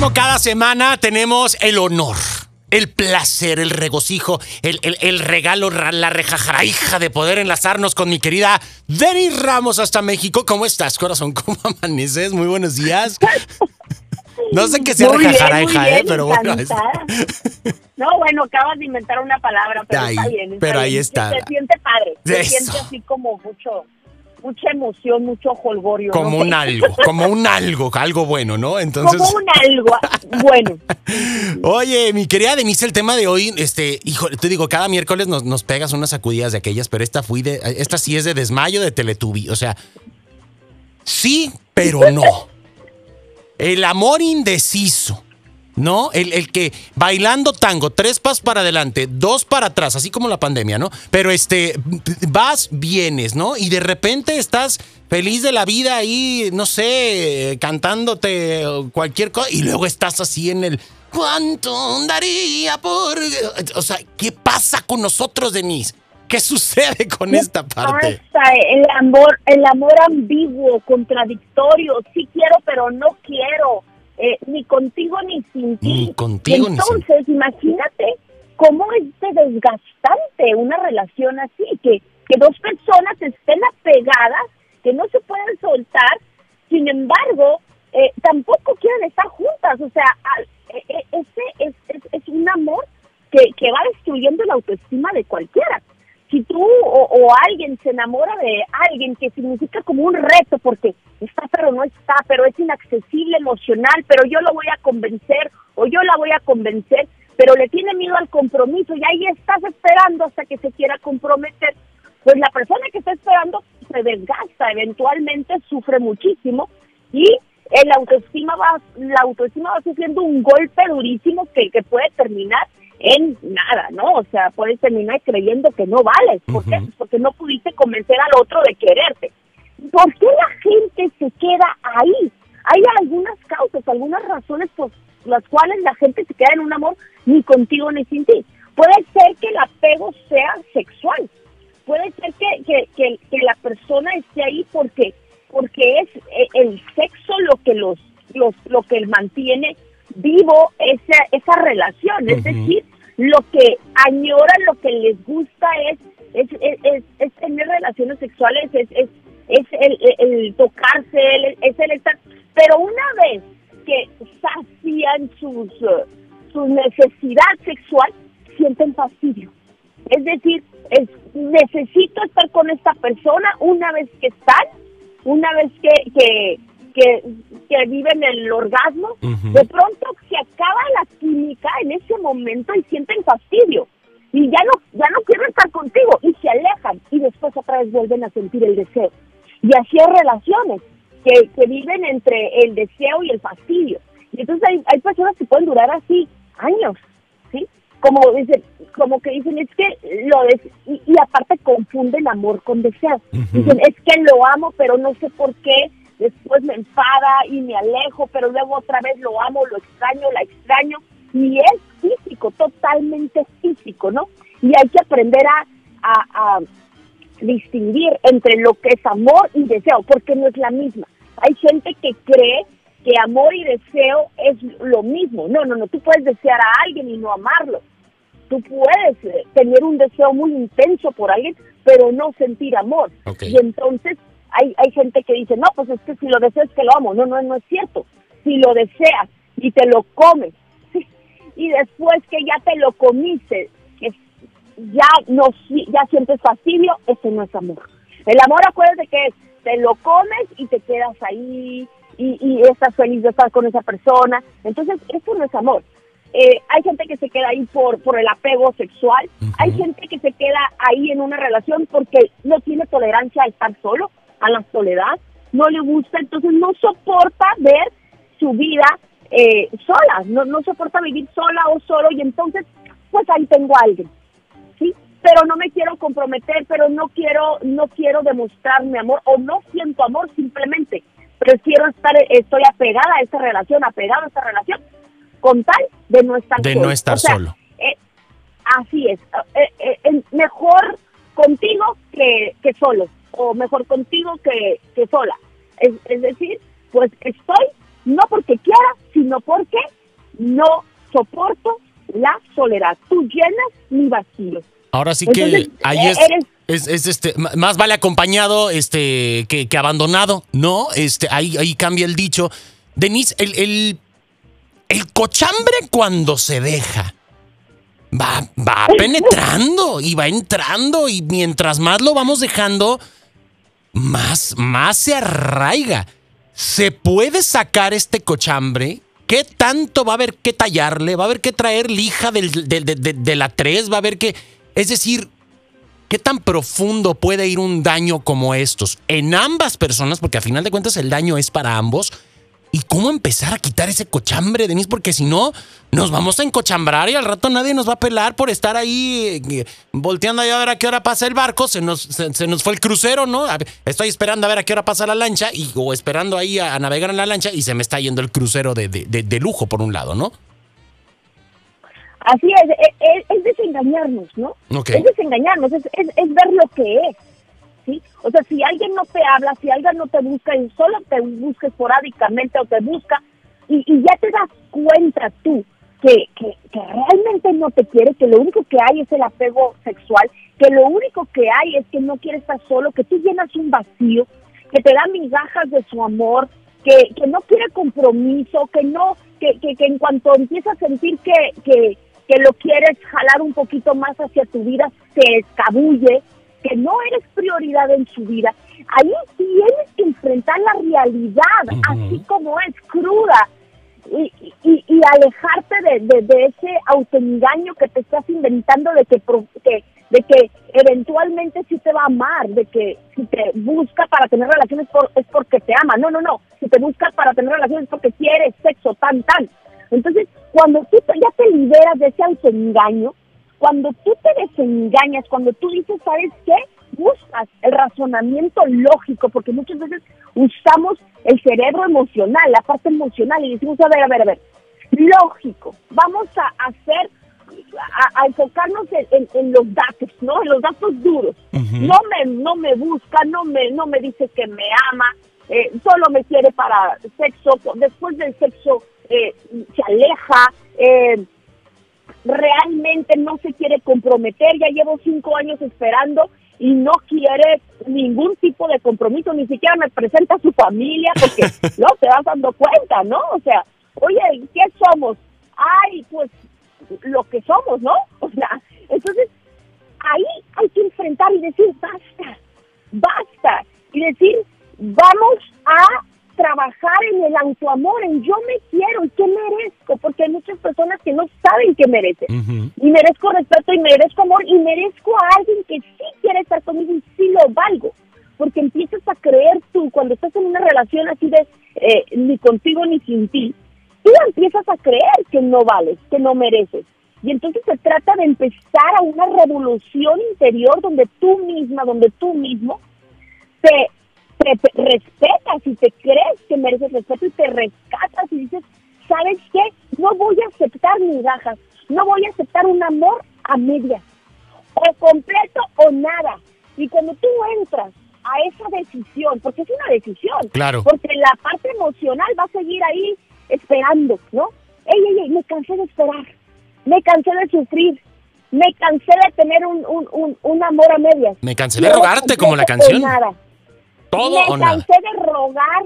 como cada semana tenemos el honor, el placer, el regocijo, el, el, el regalo, la hija de poder enlazarnos con mi querida Denis Ramos hasta México. ¿Cómo estás, corazón? ¿Cómo amaneces? Muy buenos días. No sé qué sea hija, ¿eh? Pero bueno. No, bueno, acabas de inventar una palabra, pero está bien. pero ahí está. Se, siente padre. Se siente así como mucho mucha emoción, mucho holgorio. Como un algo, como un algo, algo bueno, ¿no? Entonces. Como un algo bueno. Oye, mi querida Denise, el tema de hoy, este, hijo, te digo, cada miércoles nos, nos pegas unas sacudidas de aquellas, pero esta fui de, esta sí es de desmayo de Teletubi. O sea, sí, pero no. El amor indeciso. ¿No? El, el, que bailando tango, tres pasos para adelante, dos para atrás, así como la pandemia, ¿no? Pero este, vas, vienes, ¿no? Y de repente estás feliz de la vida ahí, no sé, cantándote cualquier cosa, y luego estás así en el... ¿Cuánto daría por...? O sea, ¿qué pasa con nosotros, Denise? ¿Qué sucede con esta parte? Pasa? El amor, el amor ambiguo, contradictorio. Sí quiero, pero no quiero eh, ni contigo ni sin ti. Ni contigo Entonces, imagínate cómo es de desgastante una relación así, que, que dos personas estén apegadas, que no se pueden soltar, sin embargo, eh, tampoco quieren estar juntas. O sea, e, e, ese es, es, es un amor que, que va destruyendo la autoestima de cualquiera si tú o, alguien se enamora de alguien que significa como un reto, porque está pero no está, pero es inaccesible emocional, pero yo lo voy a convencer o yo la voy a convencer, pero le tiene miedo al compromiso y ahí estás esperando hasta que se quiera comprometer, pues la persona que está esperando se desgasta, eventualmente sufre muchísimo y el autoestima va, la autoestima va sufriendo un golpe durísimo que, que puede terminar en nada, ¿no? O sea, puedes terminar creyendo que no vales. ¿Por qué? Pues porque no pudiste convencer al otro de quererte. ¿Por qué la gente se queda ahí? Hay algunas causas, algunas razones por las cuales la gente se queda en un amor ni contigo ni sin ti. Puede ser que el apego sea sexual. Puede ser que, que, que, la persona esté ahí porque porque es eh, el sexo lo que los, los lo que mantiene vivo esa, esa relación, es decir, lo que añoran, lo que les gusta es es, es, tener relaciones sexuales, es, es, es el, el, tocarse, es el estar, pero una vez que sacian sus, su necesidad sexual, sienten fastidio. Es decir, es, necesito estar con esta persona una vez que están, una vez que, que, que, que viven el orgasmo, de pronto se acaba la química en ese momento y sienten fastidio y ya no ya no quieren estar contigo y se alejan y después otra vez vuelven a sentir el deseo. Y así hay relaciones que, que viven entre el deseo y el fastidio. Y entonces hay, hay personas que pueden durar así años, ¿sí? Como dicen, como que dicen, es que lo des y, y, aparte confunden amor con deseo. Dicen, es que lo amo, pero no sé por qué después me enfada y me alejo, pero luego otra vez lo amo, lo extraño, la extraño, y es físico, totalmente físico, ¿no? Y hay que aprender a, a, distinguir entre lo que es amor y deseo, porque no es la misma. Hay gente que cree que amor y deseo es lo mismo. No, no, no, tú puedes desear a alguien y no amarlo. Tú puedes eh, tener un deseo muy intenso por alguien, pero no sentir amor. Y entonces hay, hay gente que dice, no, pues es que si lo deseas que lo amo. No, no, no es cierto. Si lo deseas y te lo comes, y después que ya te lo comiste, ya no ya sientes fastidio, eso no es amor. El amor, acuérdate que es, te lo comes y te quedas ahí y, y estás feliz de estar con esa persona. Entonces, eso no es amor. Eh, hay gente que se queda ahí por, por el apego sexual, hay gente que se queda ahí en una relación porque no tiene tolerancia a estar solo, a la soledad, no le gusta, entonces no soporta ver su vida eh, sola, no, no soporta vivir sola o solo y entonces pues ahí tengo a alguien, ¿sí? Pero no me quiero comprometer, pero no quiero, no quiero demostrar mi amor o no siento amor simplemente, prefiero estar, estoy apegada a esta relación, apegada a esta relación, con tal de no estar de no estar solo. Eh, así es, eh, mejor contigo que, que solo o mejor contigo que, que sola. Es, es decir, pues estoy no porque quiera, sino porque no soporto la soledad. Tú llenas mi vacío. Ahora sí que ahí eh, es, es, este, más vale acompañado este, que, abandonado, ¿no? Este, ahí, ahí cambia el dicho. Denise, el, el, el cochambre cuando se deja va, va penetrando y va entrando y mientras más lo vamos dejando, más, más se arraiga. ¿Se puede sacar este cochambre? ¿Qué tanto va a haber que tallarle? ¿Va a haber que traer lija del, de, la 3? ¿Va a haber que... Es decir, ¿qué tan profundo puede ir un daño como estos? En ambas personas, porque a final de cuentas el daño es para ambos ¿Y cómo empezar a quitar ese cochambre, Denise? Porque si no, nos vamos a encochambrar y al rato nadie nos va a pelar por estar ahí eh, volteando a ver a qué hora pasa el barco. Se nos, se, nos fue el crucero, ¿no? Estoy esperando a ver a qué hora pasa la lancha y, o esperando ahí a, navegar en la lancha y se me está yendo el crucero de, de, lujo por un lado, ¿no? Así es, es, es desengañarnos, ¿no? Es desengañarnos, es, es, es ver lo que es. O sea, si alguien no te habla, si alguien no te busca y solo te busca esporádicamente o te busca y, ya te das cuenta tú que, que, realmente no te quiere, que lo único que hay es el apego sexual, que lo único que hay es que no quiere estar solo, que tú llenas un vacío, que te da migajas de su amor, que, que no quiere compromiso, que no, que, que, que en cuanto empieza a sentir que, que, que lo quieres jalar un poquito más hacia tu vida, se escabulle, que no eres prioridad en su vida, ahí tienes que enfrentar la realidad, así como es cruda, y, y, alejarte de, de, ese autoengaño que te estás inventando de que, de que eventualmente sí te va a amar, de que si te busca para tener relaciones es porque te ama. No, no, no. Si te busca para tener relaciones es porque quieres sexo, tan, tan. Entonces, cuando tú ya te liberas de ese autoengaño, cuando tú te desengañas, cuando tú dices, ¿sabes qué? Buscas el razonamiento lógico, porque muchas veces usamos el cerebro emocional, la parte emocional, y decimos, a ver, a ver, a ver, lógico, vamos a hacer, a, enfocarnos en, los datos, ¿no? En los datos duros. No me no me busca, no me, no me dice que me ama, eh, solo me quiere para sexo, después del sexo eh, se aleja, eh, realmente no se quiere comprometer, ya llevo cinco años esperando y no quiere ningún tipo de compromiso, ni siquiera me presenta a su familia, porque no te vas dando cuenta, ¿no? O sea, oye, ¿qué somos? Ay, pues lo que somos, ¿no? O sea, entonces ahí hay que enfrentar y decir, basta, basta, y decir, vamos a trabajar en el autoamor, en yo me quiero y qué merezco, porque hay muchas personas que saben qué merecen. Y merezco respeto y merezco amor y merezco a alguien que sí quiere estar conmigo y sí lo valgo. Porque empiezas a creer tú, cuando estás en una relación así de eh, ni contigo ni sin ti, tú empiezas a creer que no vales, que no mereces. Y entonces se trata de empezar a una revolución interior donde tú misma, donde tú mismo te te respetas y te crees que mereces respeto y te rescatas y dices, ¿sabes qué? No voy a aceptar migajas, no voy a aceptar un amor a medias, o completo o nada. Y cuando tú entras a esa decisión, porque es una decisión, claro. porque la parte emocional va a seguir ahí esperando, ¿no? Ey, ey, ey, me cansé de esperar, me cansé de sufrir, me cansé de tener un, un, un, amor a medias. Me cansé de rogarte como la canción. Nada me cansé de rogar,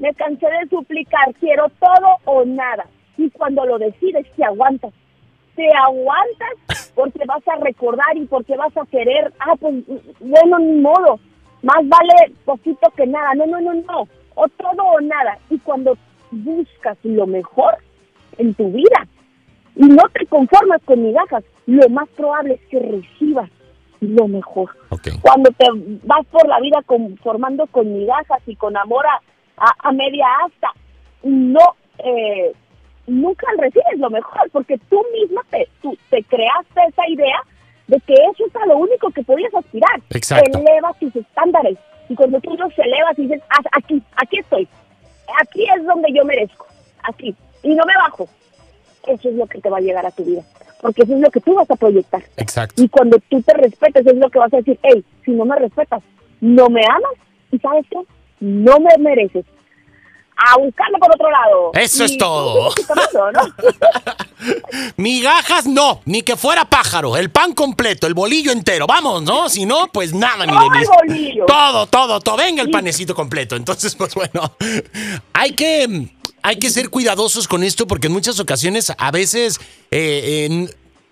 me cansé de suplicar, quiero todo o nada. Y cuando lo decides, te aguantas. Te aguantas porque vas a recordar y porque vas a querer, ah, pues bueno, ni modo, más vale poquito que nada. No, no, no, no, o todo o nada. Y cuando buscas lo mejor en tu vida y no te conformas con migajas, lo más probable es que recibas lo mejor. Cuando te vas por la vida formando con migajas y con amor a, a, media asta, no, eh, nunca recibes lo mejor, porque tú misma te, tú, te creaste esa idea de que eso es a lo único que podías aspirar. Exacto. Elevas tus estándares. Y cuando tú los elevas y dices, aquí, aquí estoy, aquí es donde yo merezco, aquí, y no me bajo, eso es lo que te va a llegar a tu vida porque eso es lo que tú vas a proyectar. Exacto. Y cuando tú te respetes, es lo que vas a decir, hey, si no me respetas, no me amas, y sabes qué, no me mereces. a buscarlo por otro lado. Eso es todo. Migajas no, ni que fuera pájaro, el pan completo, el bolillo entero, vamos, ¿no? Si no, pues nada, mi Todo el Denise. bolillo. Todo, todo, todo, venga el panecito completo. Entonces, pues bueno, hay que, hay que ser cuidadosos con esto porque en muchas ocasiones, a veces, eh,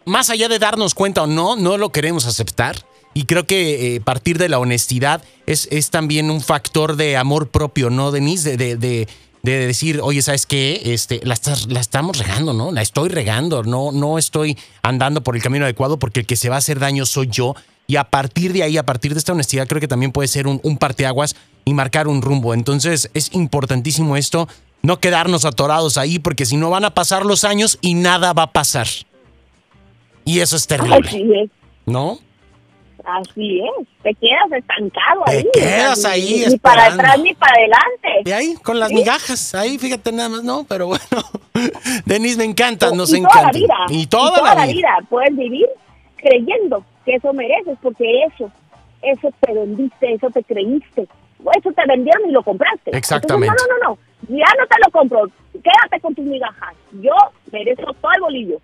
más allá de darnos cuenta o no, no lo queremos aceptar. Y creo que eh, partir de la honestidad es, es también un factor de amor propio, ¿no, Denise? De, de, de- de decir, oye, ¿sabes qué? Este, la, estás- la estamos regando, ¿no? La estoy regando, no, no estoy andando por el camino adecuado porque el que se va a hacer daño soy yo. Y a partir de ahí, a partir de esta honestidad, creo que también puede ser un, un parteaguas y marcar un rumbo. Entonces es importantísimo esto, no quedarnos atorados ahí porque si no van a pasar los años y nada va a pasar. Y eso es terrible. ¿no? Así es, te quedas estancado Te ahí. quedas o sea, ahí Ni, ni para atrás ni para adelante. Y ahí, con las Sí. migajas, ahí fíjate nada más, ¿no? Pero bueno, Denise, me encanta, nos y encanta. Toda la vida. Y toda, la, vida. Puedes vivir creyendo que eso mereces, porque eso, eso te vendiste, eso te creíste. Eso te vendieron y lo compraste. Exactamente. Entonces, no, no, no, no. Ya no te lo compro. Quédate con tus migajas. Yo merezco todo el bolillo.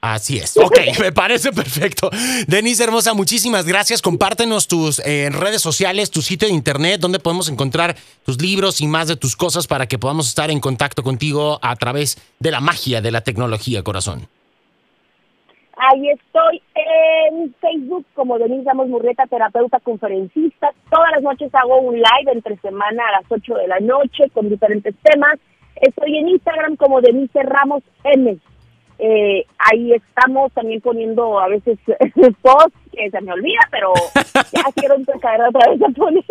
Así es. Ok, me parece perfecto. Denise Hermosa, muchísimas gracias. Compártenos tus eh, redes sociales, tu sitio de internet, donde podemos encontrar tus libros y más de tus cosas para que podamos estar en contacto contigo a través de la magia de la tecnología, corazón. Ahí estoy en Facebook como Denise Ramos Murrieta, terapeuta conferencista. Todas las noches hago un live entre semana a las 8 de la noche con diferentes temas. Estoy en Instagram como Denise Ramos M. Eh, ahí estamos también poniendo a veces posts que se me olvida, pero ya quiero empezar otra vez a poner.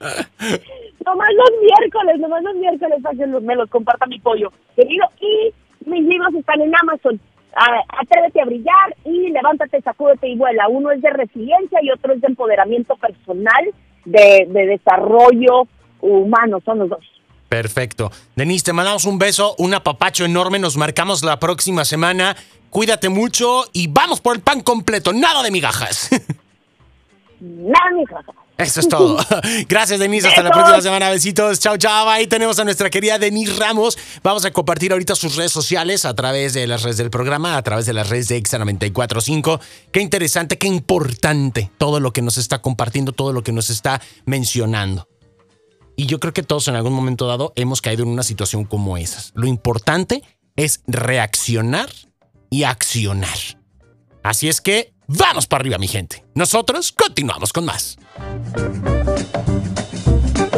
nomás los miércoles, nomás los miércoles para que me los comparta mi pollo querido. Y mis libros están en Amazon. Ah, Atrévete a brillar y levántate, sacúdete y vuela. Uno es de resiliencia y otro es de empoderamiento personal, de, de desarrollo humano, son los dos. Perfecto. Denise, te mandamos un beso, un apapacho enorme. Nos marcamos la próxima semana. Cuídate mucho y vamos por el pan completo. Nada de migajas. Nada, mi hija. Eso es todo. Gracias, Denise. Hasta la próxima semana. Besitos. Chao, chao. Ahí tenemos a nuestra querida Denise Ramos. Vamos a compartir ahorita sus redes sociales a través de las redes del programa, a través de las redes de Exa 945. Qué interesante, qué importante todo lo que nos está compartiendo, todo lo que nos está mencionando. Y yo creo que todos en algún momento dado hemos caído en una situación como esas. Lo importante es reaccionar y accionar. Así es que vamos para arriba, mi gente. Nosotros continuamos con más.